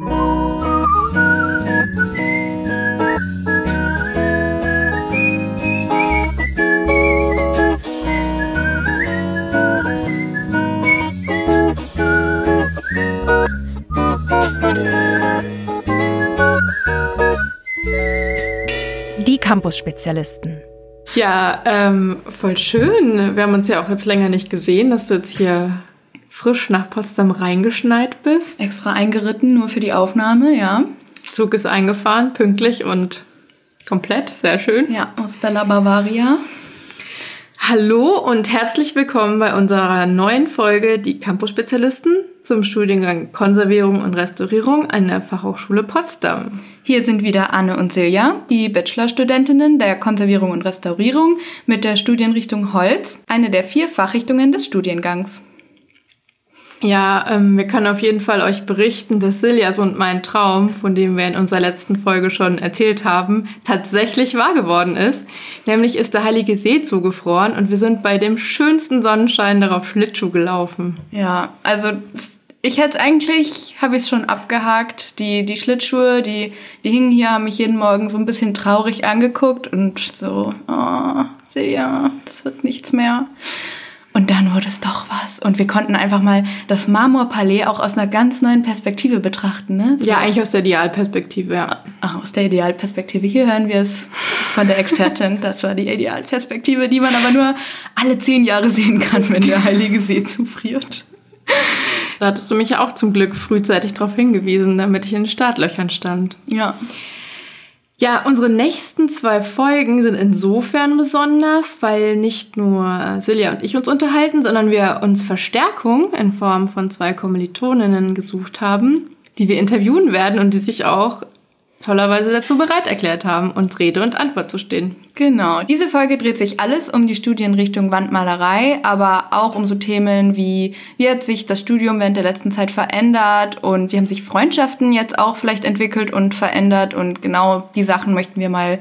Die Campus-Spezialisten. Ja, ähm, voll schön. Wir haben uns ja auch jetzt länger nicht gesehen, dass du jetzt hier frisch nach Potsdam reingeschneit bist. Extra eingeritten, nur für die Aufnahme, ja. Zug ist eingefahren, pünktlich und komplett, sehr schön. Ja, aus Bella Bavaria. Hallo und herzlich willkommen bei unserer neuen Folge Die Campus-Spezialisten zum Studiengang Konservierung und Restaurierung an der Fachhochschule Potsdam. Hier sind wieder Anne und Silja, die Bachelorstudentinnen der Konservierung und Restaurierung mit der Studienrichtung Holz, eine der vier Fachrichtungen des Studiengangs. Ja, ähm, wir können auf jeden Fall euch berichten, dass Siljas und mein Traum, von dem wir in unserer letzten Folge schon erzählt haben, tatsächlich wahr geworden ist. Nämlich ist der Heilige See zugefroren und wir sind bei dem schönsten Sonnenschein darauf Schlittschuh gelaufen. Ja, also ich hätte eigentlich, habe ich es schon abgehakt. Die, die Schlittschuhe, die, die hingen hier, haben mich jeden Morgen so ein bisschen traurig angeguckt und so, oh, Silja, das wird nichts mehr. Und dann wurde es doch was. Und wir konnten einfach mal das Marmorpalais auch aus einer ganz neuen Perspektive betrachten. Ne? So. Ja, eigentlich aus der Idealperspektive, ja. Ah, aus der Idealperspektive. Hier hören wir es von der Expertin. Das war die Idealperspektive, die man aber nur alle zehn Jahre sehen kann, wenn der Heilige See zufriert. Da hattest du mich auch zum Glück frühzeitig darauf hingewiesen, damit ich in den Startlöchern stand. Ja. Ja, unsere nächsten zwei Folgen sind insofern besonders, weil nicht nur Silja und ich uns unterhalten, sondern wir uns Verstärkung in Form von zwei Kommilitoninnen gesucht haben, die wir interviewen werden und die sich auch tollerweise dazu bereit erklärt haben, uns Rede und Antwort zu stehen. Genau. Diese Folge dreht sich alles um die Studienrichtung Wandmalerei, aber auch um so Themen wie, wie hat sich das Studium während der letzten Zeit verändert und wie haben sich Freundschaften jetzt auch vielleicht entwickelt und verändert und genau die Sachen möchten wir mal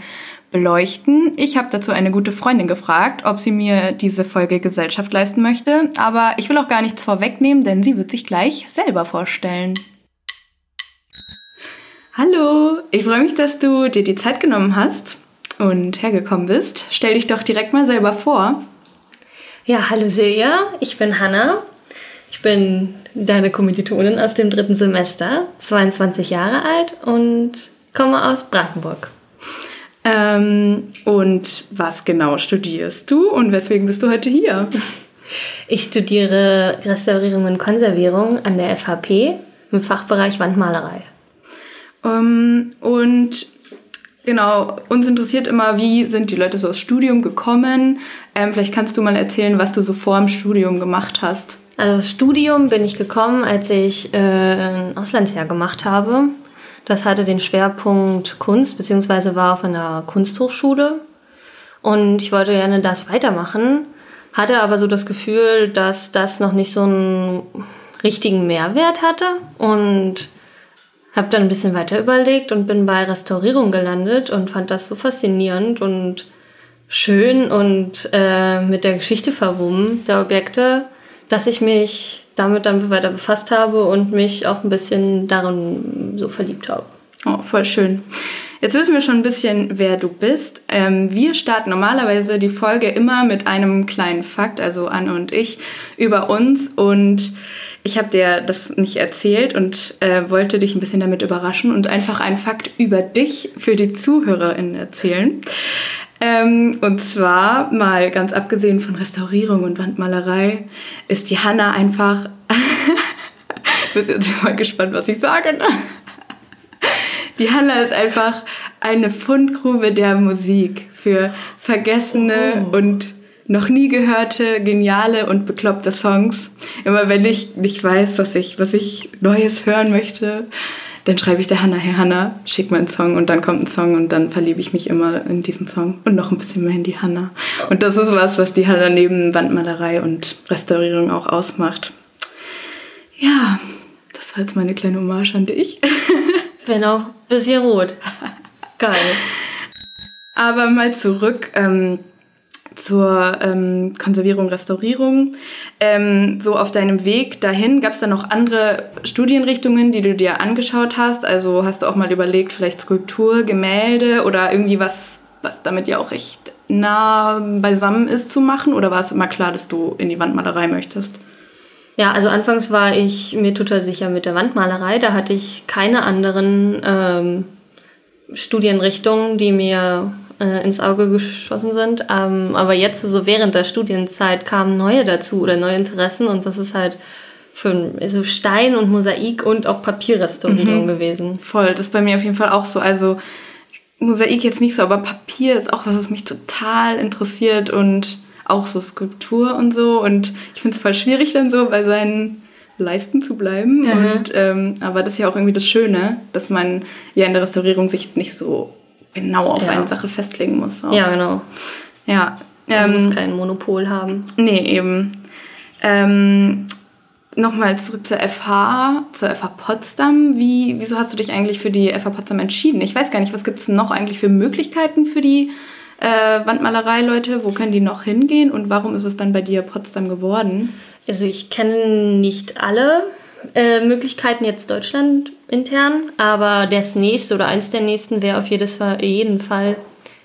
beleuchten. Ich habe dazu eine gute Freundin gefragt, ob sie mir diese Folge Gesellschaft leisten möchte, aber ich will auch gar nichts vorwegnehmen, denn sie wird sich gleich selber vorstellen. Hallo, ich freue mich, dass du dir die Zeit genommen hast und hergekommen bist. Stell dich doch direkt mal selber vor. Ja, hallo Silja, ich bin Hanna. Ich bin deine Kommilitonin aus dem dritten Semester, 22 Jahre alt und komme aus Brandenburg. Ähm, und was genau studierst du und weswegen bist du heute hier? Ich studiere Restaurierung und Konservierung an der FHP im Fachbereich Wandmalerei. Ähm, und genau, uns interessiert immer, wie sind die Leute so aus Studium gekommen. Ähm, vielleicht kannst du mal erzählen, was du so vor dem Studium gemacht hast. Also das Studium bin ich gekommen, als ich äh, ein Auslandsjahr gemacht habe. Das hatte den Schwerpunkt Kunst, beziehungsweise war auf einer Kunsthochschule. Und ich wollte gerne das weitermachen, hatte aber so das Gefühl, dass das noch nicht so einen richtigen Mehrwert hatte. Und habe dann ein bisschen weiter überlegt und bin bei Restaurierung gelandet und fand das so faszinierend und schön und äh, mit der Geschichte verwoben der Objekte, dass ich mich damit dann weiter befasst habe und mich auch ein bisschen darin so verliebt habe. Oh, voll schön. Jetzt wissen wir schon ein bisschen, wer du bist. Ähm, wir starten normalerweise die Folge immer mit einem kleinen Fakt, also Anne und ich, über uns und ich habe dir das nicht erzählt und äh, wollte dich ein bisschen damit überraschen und einfach einen Fakt über dich für die ZuhörerInnen erzählen. Ähm, und zwar, mal ganz abgesehen von Restaurierung und Wandmalerei, ist die Hanna einfach. du bist jetzt mal gespannt, was ich sage, ne? Die Hanna ist einfach eine Fundgrube der Musik für vergessene oh. und noch nie gehörte, geniale und bekloppte Songs. Immer wenn ich nicht weiß, was ich, was ich Neues hören möchte, dann schreibe ich der Hanna, hey Hanna, schick mir einen Song und dann kommt ein Song und dann verliebe ich mich immer in diesen Song und noch ein bisschen mehr in die Hanna. Und das ist was, was die Hanna neben Wandmalerei und Restaurierung auch ausmacht. Ja, das war jetzt meine kleine Hommage an dich. Bin auch ein bisschen rot. Geil. Aber mal zurück ähm, zur ähm, Konservierung, Restaurierung. Ähm, so auf deinem Weg dahin, gab es da noch andere Studienrichtungen, die du dir angeschaut hast? Also hast du auch mal überlegt, vielleicht Skulptur, Gemälde oder irgendwie was, was damit ja auch recht nah beisammen ist zu machen? Oder war es immer klar, dass du in die Wandmalerei möchtest? Ja, also anfangs war ich mir total sicher mit der Wandmalerei. Da hatte ich keine anderen ähm, Studienrichtungen, die mir äh, ins Auge geschossen sind. Ähm, aber jetzt, so während der Studienzeit, kamen neue dazu oder neue Interessen und das ist halt für also Stein und Mosaik und auch Papierrestaurierung mhm. gewesen. Voll, das ist bei mir auf jeden Fall auch so. Also Mosaik jetzt nicht so, aber Papier ist auch was, was mich total interessiert und auch so Skulptur und so. Und ich finde es voll schwierig dann so bei seinen Leisten zu bleiben. Mhm. Und, ähm, aber das ist ja auch irgendwie das Schöne, dass man ja in der Restaurierung sich nicht so genau auf ja. eine Sache festlegen muss. Auch. Ja, genau. Ja. Man ähm, muss kein Monopol haben. Nee, eben. Ähm, Nochmal zurück zur FH, zur FH Potsdam. Wie, wieso hast du dich eigentlich für die FH Potsdam entschieden? Ich weiß gar nicht, was gibt es noch eigentlich für Möglichkeiten für die äh, Wandmalerei-Leute? Wo können die noch hingehen und warum ist es dann bei dir Potsdam geworden? Also ich kenne nicht alle äh, Möglichkeiten jetzt Deutschland intern, aber das nächste oder eins der nächsten wäre auf jedes Fall, jeden Fall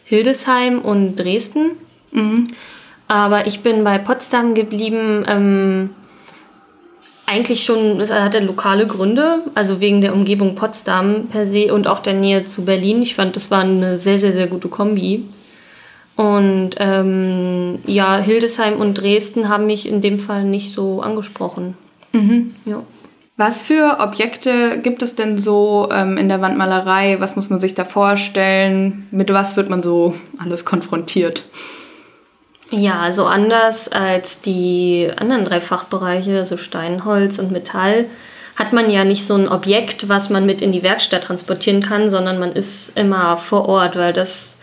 Hildesheim und Dresden. Mhm. Aber ich bin bei Potsdam geblieben. Ähm, eigentlich schon, es hatte lokale Gründe, also wegen der Umgebung Potsdam per se und auch der Nähe zu Berlin. Ich fand, das war eine sehr, sehr, sehr gute Kombi. Und ähm, ja, Hildesheim und Dresden haben mich in dem Fall nicht so angesprochen. Mhm. Ja. Was für Objekte gibt es denn so ähm, in der Wandmalerei? Was muss man sich da vorstellen? Mit was wird man so alles konfrontiert? Ja, also anders als die anderen drei Fachbereiche, also Stein, Holz und Metall, hat man ja nicht so ein Objekt, was man mit in die Werkstatt transportieren kann, sondern man ist immer vor Ort, weil das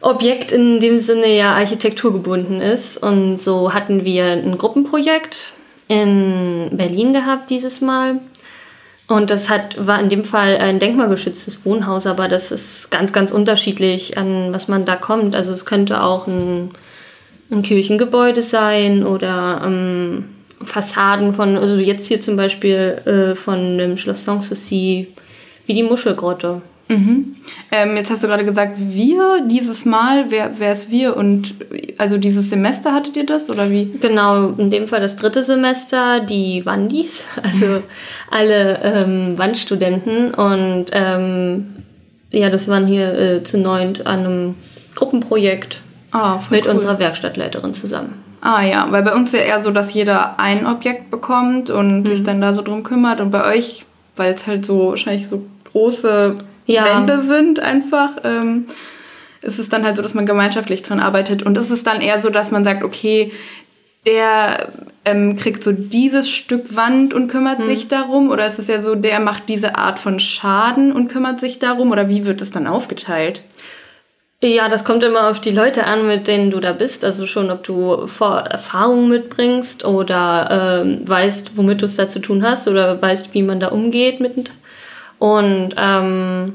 Objekt in dem Sinne ja architekturgebunden ist. Und so hatten wir ein Gruppenprojekt in Berlin gehabt dieses Mal. Und das hat, war in dem Fall ein denkmalgeschütztes Wohnhaus, aber das ist ganz, ganz unterschiedlich, an was man da kommt. Also es könnte auch ein, ein Kirchengebäude sein oder ähm, Fassaden von, also jetzt hier zum Beispiel äh, von dem Schloss Sanssouci, wie die Muschelgrotte. Mhm. Ähm, jetzt hast du gerade gesagt, wir dieses Mal, wer, wer ist wir und also dieses Semester hattet ihr das oder wie? Genau, in dem Fall das dritte Semester, die Wandis, also alle ähm, Wandstudenten und ähm, ja, das waren hier äh, zu neunt an einem Gruppenprojekt ah, mit cool. unserer Werkstattleiterin zusammen. Ah ja, weil bei uns ja eher so, dass jeder ein Objekt bekommt und mhm. sich dann da so drum kümmert und bei euch, weil es halt so wahrscheinlich so große ja. Wände sind einfach, ähm, ist es dann halt so, dass man gemeinschaftlich dran arbeitet. Und ist es dann eher so, dass man sagt, okay, der ähm, kriegt so dieses Stück Wand und kümmert hm. sich darum? Oder ist es ja so, der macht diese Art von Schaden und kümmert sich darum? Oder wie wird es dann aufgeteilt? Ja, das kommt immer auf die Leute an, mit denen du da bist. Also schon, ob du Vor Erfahrungen mitbringst oder ähm, weißt, womit du es da zu tun hast oder weißt, wie man da umgeht mit und ähm,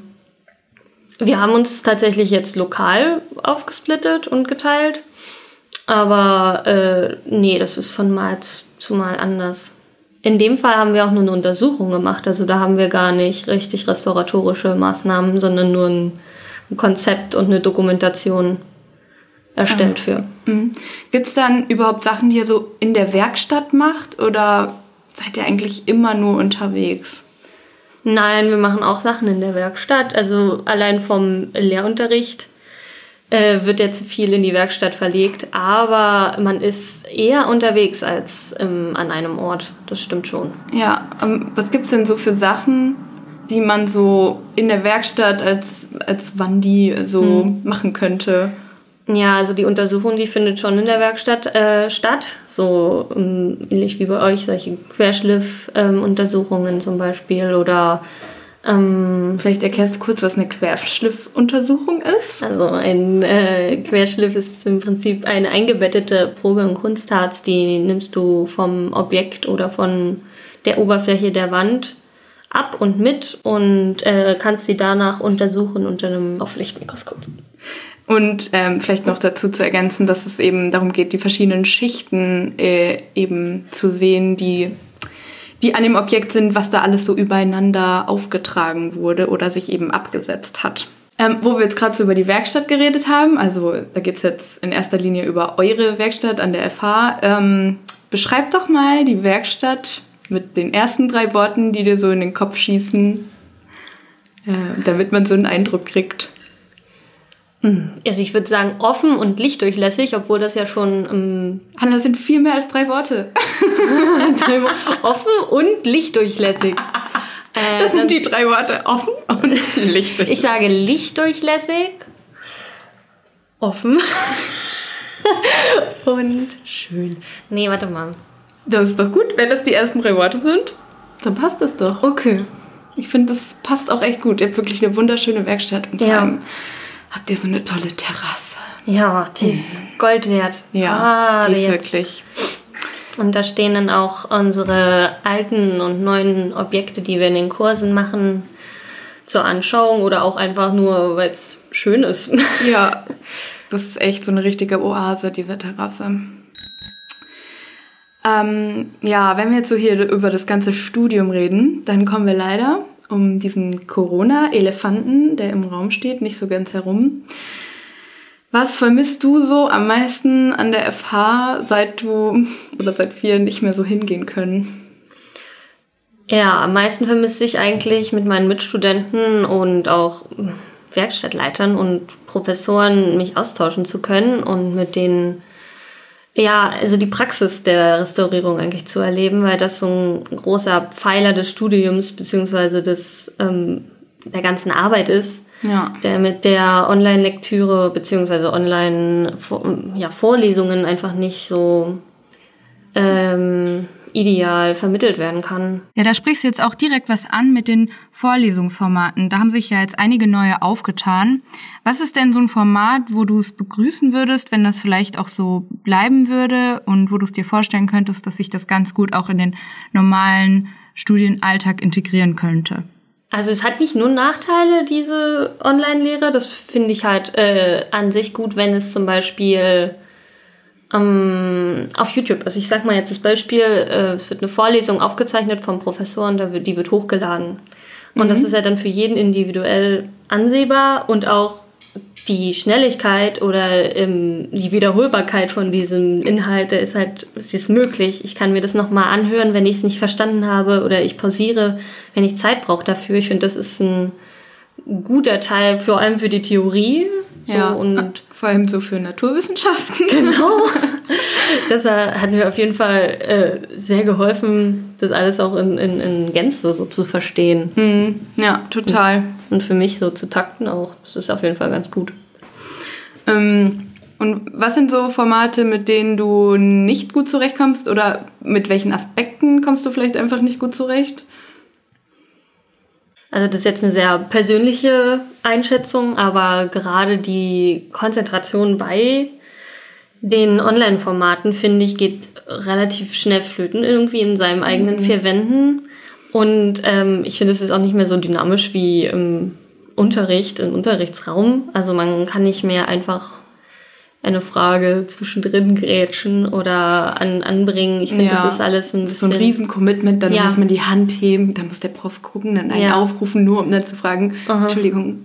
wir haben uns tatsächlich jetzt lokal aufgesplittet und geteilt. Aber äh, nee, das ist von Mal zu Mal anders. In dem Fall haben wir auch nur eine Untersuchung gemacht. Also da haben wir gar nicht richtig restauratorische Maßnahmen, sondern nur ein, Konzept und eine Dokumentation erstellt ah. für. Mhm. Gibt es dann überhaupt Sachen, die ihr so in der Werkstatt macht oder seid ihr eigentlich immer nur unterwegs? Nein, wir machen auch Sachen in der Werkstatt. Also allein vom Lehrunterricht äh, wird ja zu viel in die Werkstatt verlegt, aber man ist eher unterwegs als ähm, an einem Ort. Das stimmt schon. Ja, ähm, was gibt es denn so für Sachen, die man so in der Werkstatt als, als Wandi so hm. machen könnte? Ja, also die Untersuchung, die findet schon in der Werkstatt äh, statt. So ähm, ähnlich wie bei euch, solche Querschliff-Untersuchungen ähm, zum Beispiel oder ähm, Vielleicht erklärst du kurz, was eine Querschliff-Untersuchung ist. Also ein äh, Querschliff ist im Prinzip eine eingebettete Probe im Kunstharz, die nimmst du vom Objekt oder von der Oberfläche der Wand ab und mit und äh, kannst sie danach untersuchen unter einem Auflichtmikroskop. Und ähm, vielleicht noch dazu zu ergänzen, dass es eben darum geht, die verschiedenen Schichten äh, eben zu sehen, die, die an dem Objekt sind, was da alles so übereinander aufgetragen wurde oder sich eben abgesetzt hat. Ähm, wo wir jetzt gerade so über die Werkstatt geredet haben, also da geht es jetzt in erster Linie über eure Werkstatt an der FH. Ähm, beschreibt doch mal die Werkstatt mit den ersten drei Worten, die dir so in den Kopf schießen, äh, damit man so einen Eindruck kriegt. Also ich würde sagen offen und lichtdurchlässig, obwohl das ja schon ähm, Hanna, das sind viel mehr als drei Worte. offen und lichtdurchlässig. Äh, Das sind die drei Worte offen und lichtig. ich sage lichtdurchlässig, offen und schön. Nee, warte mal. Das ist doch gut, wenn das die ersten drei Worte sind. Dann passt das doch. Okay. Ich finde, das passt auch echt gut. Ihr habt wirklich eine wunderschöne Werkstatt und vor Ja. allem habt ihr so eine tolle Terrasse. Ja, die ist Gold wert. Ja, Gerade die ist jetzt. wirklich. Und da stehen dann auch unsere alten und neuen Objekte, die wir in den Kursen machen, zur Anschauung oder auch einfach nur, weil es schön ist. Ja, das ist echt so eine richtige Oase, diese Terrasse. Ähm, ja, wenn wir jetzt so hier über das ganze Studium reden, dann kommen wir leider um diesen Corona-Elefanten, der im Raum steht, nicht so ganz herum. Was vermisst du so am meisten an der FH, seit du oder seit wir nicht mehr so hingehen können? Ja, am meisten vermisse ich eigentlich mit meinen Mitstudenten und auch Werkstattleitern und Professoren mich austauschen zu können und mit denen, ja, also die Praxis der Restaurierung eigentlich zu erleben, weil das so ein großer Pfeiler des Studiums beziehungsweise des, ähm, der ganzen Arbeit ist, Ja. der mit der Online-Lektüre beziehungsweise Online-Vorlesungen einfach nicht so ähm, ideal vermittelt werden kann. Ja, da sprichst du jetzt auch direkt was an mit den Vorlesungsformaten. Da haben sich ja jetzt einige neue aufgetan. Was ist denn so ein Format, wo du es begrüßen würdest, wenn das vielleicht auch so bleiben würde und wo du es dir vorstellen könntest, dass sich das ganz gut auch in den normalen Studienalltag integrieren könnte? Also es hat nicht nur Nachteile, diese Online-Lehre. Das finde ich halt äh, an sich gut, wenn es zum Beispiel ähm, auf YouTube, also ich sag mal jetzt das Beispiel, äh, es wird eine Vorlesung aufgezeichnet vom Professor und da wird, die wird hochgeladen. Und das ist ja dann für jeden individuell ansehbar und auch die Schnelligkeit oder ähm, die Wiederholbarkeit von diesem Inhalt, ist halt, es ist möglich. Ich kann mir das nochmal anhören, wenn ich es nicht verstanden habe oder ich pausiere, wenn ich Zeit brauche dafür. Ich finde, das ist ein guter Teil, vor allem für die Theorie. So, ja, und vor allem so für Naturwissenschaften. Genau. Das hat mir auf jeden Fall äh, sehr geholfen, das alles auch in, in, in Gänze so zu verstehen. Hm, ja, total. Und für mich so zu takten auch. Das ist auf jeden Fall ganz gut. Ähm, und was sind so Formate, mit denen du nicht gut zurechtkommst oder mit welchen Aspekten kommst du vielleicht einfach nicht gut zurecht? Also das ist jetzt eine sehr persönliche Einschätzung, aber gerade die Konzentration bei den Online-Formaten, finde ich, geht relativ schnell flöten irgendwie in seinem eigenen vier Wänden. Und ähm, ich finde, es ist auch nicht mehr so dynamisch wie im Unterricht, im Unterrichtsraum. Also man kann nicht mehr einfach eine Frage zwischendrin grätschen oder an, anbringen. Ich finde, Ja. das ist alles ein Das ist so bisschen... ein Riesen-Commitment, dann Ja. muss man die Hand heben, dann muss der Prof gucken, dann einen Ja. aufrufen, nur um dann zu fragen, Entschuldigung,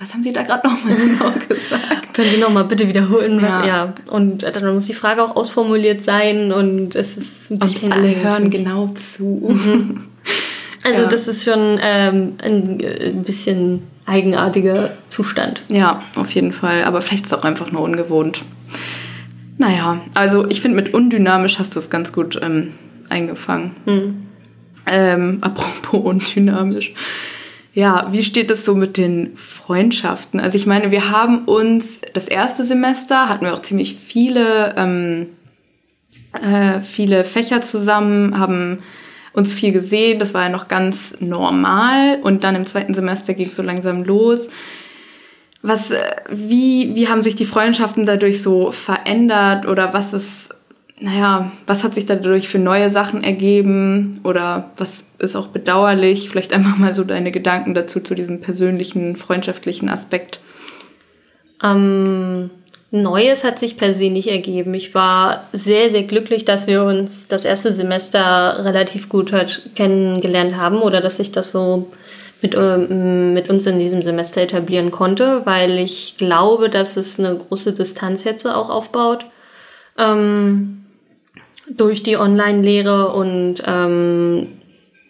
was haben Sie da gerade nochmal genau gesagt? Können Sie noch mal bitte wiederholen, was Ja. ja. Und äh, dann muss die Frage auch ausformuliert sein und es ist ein Und bisschen alle eigentümlich. hören genau zu. Also Ja. das ist schon ähm, ein, äh, ein bisschen eigenartiger Zustand. Ja, auf jeden Fall. Aber vielleicht ist es auch einfach nur ungewohnt. Naja, also ich finde, mit undynamisch hast du es ganz gut ähm, eingefangen. Ähm, apropos undynamisch. Ja, wie steht es so mit den Freundschaften? Also ich meine, wir haben uns das erste Semester hatten wir auch ziemlich viele, ähm, äh, viele Fächer zusammen, haben uns viel gesehen. Das war ja noch ganz normal. Und dann im zweiten Semester ging es so langsam los. Was, äh, wie, wie haben sich die Freundschaften dadurch so verändert oder was ist, naja, was hat sich dadurch für neue Sachen ergeben oder was ist auch bedauerlich? Vielleicht einfach mal so deine Gedanken dazu, zu diesem persönlichen, freundschaftlichen Aspekt. Ähm, Neues hat sich per se nicht ergeben. Ich war sehr, sehr glücklich, dass wir uns das erste Semester relativ gut halt kennengelernt haben oder dass sich das so mit, ähm, mit uns in diesem Semester etablieren konnte, weil ich glaube, dass es eine große Distanz jetzt auch aufbaut ähm, durch die Online-Lehre und ähm,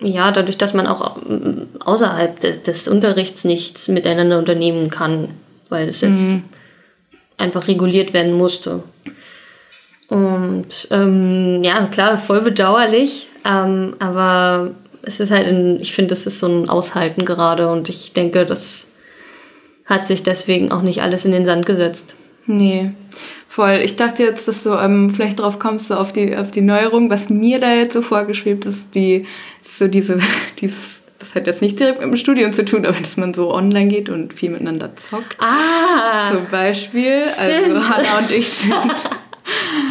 ja, dadurch, dass man auch ähm, außerhalb des, des Unterrichts nichts miteinander unternehmen kann, weil es jetzt mhm einfach reguliert werden musste. Und ähm, ja, klar, voll bedauerlich, ähm, aber es ist halt, ein, ich finde, das ist so ein Aushalten gerade und ich denke, das hat sich deswegen auch nicht alles in den Sand gesetzt. Nee, voll. Ich dachte jetzt, dass du ähm, vielleicht drauf kommst, so auf die, auf die Neuerung. Was mir da jetzt so vorgeschwebt ist, die, so diese, dieses das hat jetzt nicht direkt mit dem Studium zu tun, aber dass man so online geht und viel miteinander zockt. Ah! Zum Beispiel. Also stimmt. Also Hannah und ich sind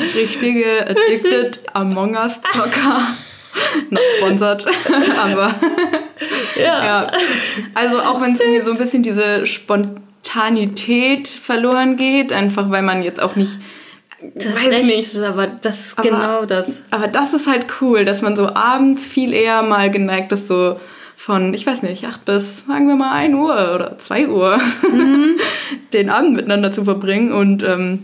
richtige Addicted Among Us Zocker. Not sponsored, aber ja. ja. Also auch wenn es irgendwie so ein bisschen diese Spontanität verloren geht, einfach weil man jetzt auch nicht das weiß recht, nicht. aber das ist aber, genau das. Aber das ist halt cool, dass man so abends viel eher mal geneigt ist, so von, ich weiß nicht, 8 bis, sagen wir mal, 1 Uhr oder 2 Uhr mhm. den Abend miteinander zu verbringen. Und ähm,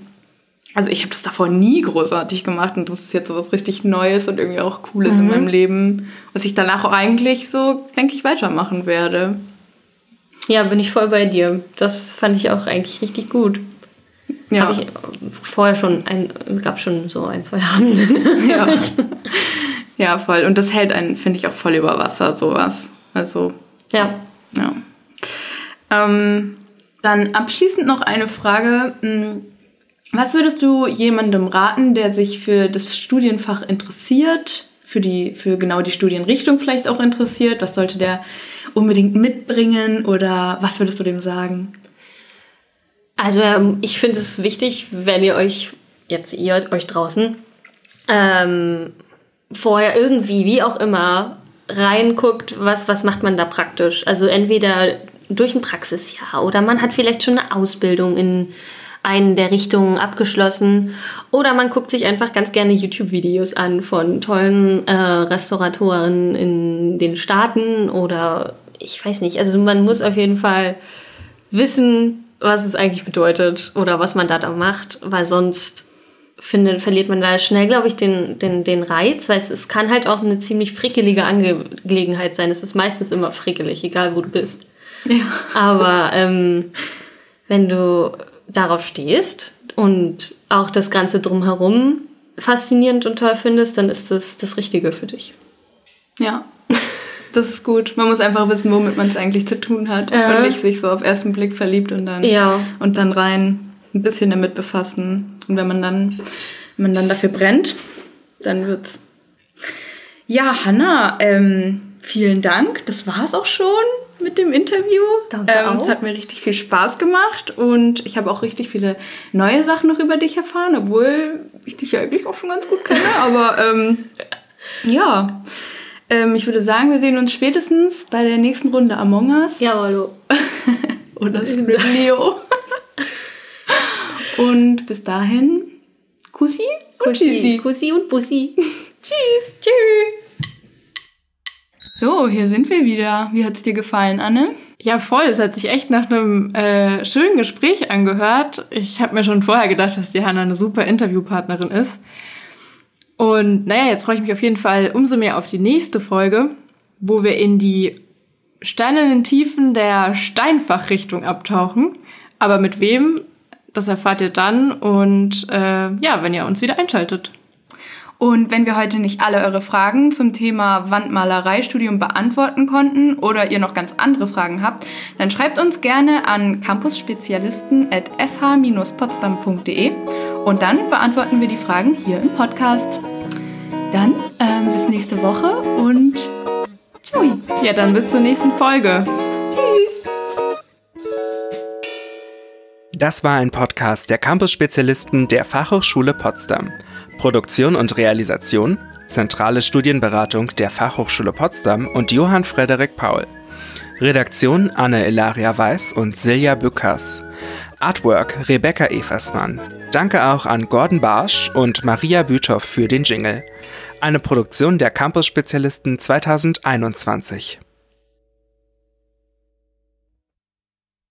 also ich habe das davor nie großartig gemacht und das ist jetzt so was richtig Neues und irgendwie auch Cooles mhm. in meinem Leben, was ich danach auch eigentlich so, denke ich, weitermachen werde. Ja, bin ich voll bei dir. Das fand ich auch eigentlich richtig gut. Ja. Habe ich vorher schon, ein, gab schon so ein, zwei Abende. ja. ja, voll. Und das hält einen, finde ich, auch voll über Wasser, sowas. Also. Ja. Ja. Ähm, dann abschließend noch eine Frage. Hm, was würdest du jemandem raten, der sich für das Studienfach interessiert, für, die, für genau die Studienrichtung vielleicht auch interessiert? Was sollte der unbedingt mitbringen oder was würdest du dem sagen? Also ähm, ich finde es wichtig, wenn ihr euch, jetzt ihr euch draußen, ähm, vorher irgendwie, wie auch immer, reinguckt, was, was macht man da praktisch. Also entweder durch ein Praxisjahr oder man hat vielleicht schon eine Ausbildung in einen der Richtungen abgeschlossen oder man guckt sich einfach ganz gerne YouTube-Videos an von tollen äh, Restauratoren in den Staaten oder ich weiß nicht. Also man muss auf jeden Fall wissen, was es eigentlich bedeutet oder was man da da macht, weil sonst finde, verliert man da schnell, glaube ich, den, den, den Reiz, weil es, es kann halt auch eine ziemlich frickelige Angelegenheit sein. Es ist meistens immer frickelig, egal wo du bist. Ja. Aber ähm, wenn du darauf stehst und auch das Ganze drumherum faszinierend und toll findest, dann ist das das Richtige für dich. Ja, das ist gut. Man muss einfach wissen, womit man es eigentlich zu tun hat äh. und nicht sich so auf ersten Blick verliebt und dann, ja. und dann rein ein bisschen damit befassen. Und wenn man dann, wenn man dann dafür brennt, dann wird's. Ja, Hanna, ähm, vielen Dank. Das war es auch schon mit dem Interview. Danke ähm, auch. Es hat mir richtig viel Spaß gemacht und ich habe auch richtig viele neue Sachen noch über dich erfahren, obwohl ich dich ja eigentlich auch schon ganz gut kenne. Aber ähm, ja, ähm, ich würde sagen, wir sehen uns spätestens bei der nächsten Runde Among Us. Ja, hallo. Oder Leo. Und bis dahin, Kussi und Kussi. Kussi und Bussi. Tschüss. Tschüss. So, hier sind wir wieder. Wie hat es dir gefallen, Anne? Ja, voll. Es hat sich echt nach einem äh, schönen Gespräch angehört. Ich habe mir schon vorher gedacht, dass die Hanna eine super Interviewpartnerin ist. Und naja, jetzt freue ich mich auf jeden Fall umso mehr auf die nächste Folge, wo wir in die steinernen Tiefen der Steinfachrichtung abtauchen. Aber mit wem das erfahrt ihr dann und äh, ja, wenn ihr uns wieder einschaltet. Und wenn wir heute nicht alle eure Fragen zum Thema Wandmalereistudium beantworten konnten oder ihr noch ganz andere Fragen habt, dann schreibt uns gerne an campusspezialisten.fh-potsdam.de und dann beantworten wir die Fragen hier im Podcast. Dann ähm, bis nächste Woche und tschui. Ja, dann bis zur nächsten Folge. Tschüss. Das war ein Podcast der Campus-Spezialisten der Fachhochschule Potsdam. Produktion und Realisation Zentrale Studienberatung der Fachhochschule Potsdam und Johann Frederik Paul. Redaktion Anne Ilaria Weiß und Silja Bückers. Artwork Rebecca Eversmann. Danke auch an Gordon Barsch und Maria Büthoff für den Jingle. Eine Produktion der Campus-Spezialisten 2021.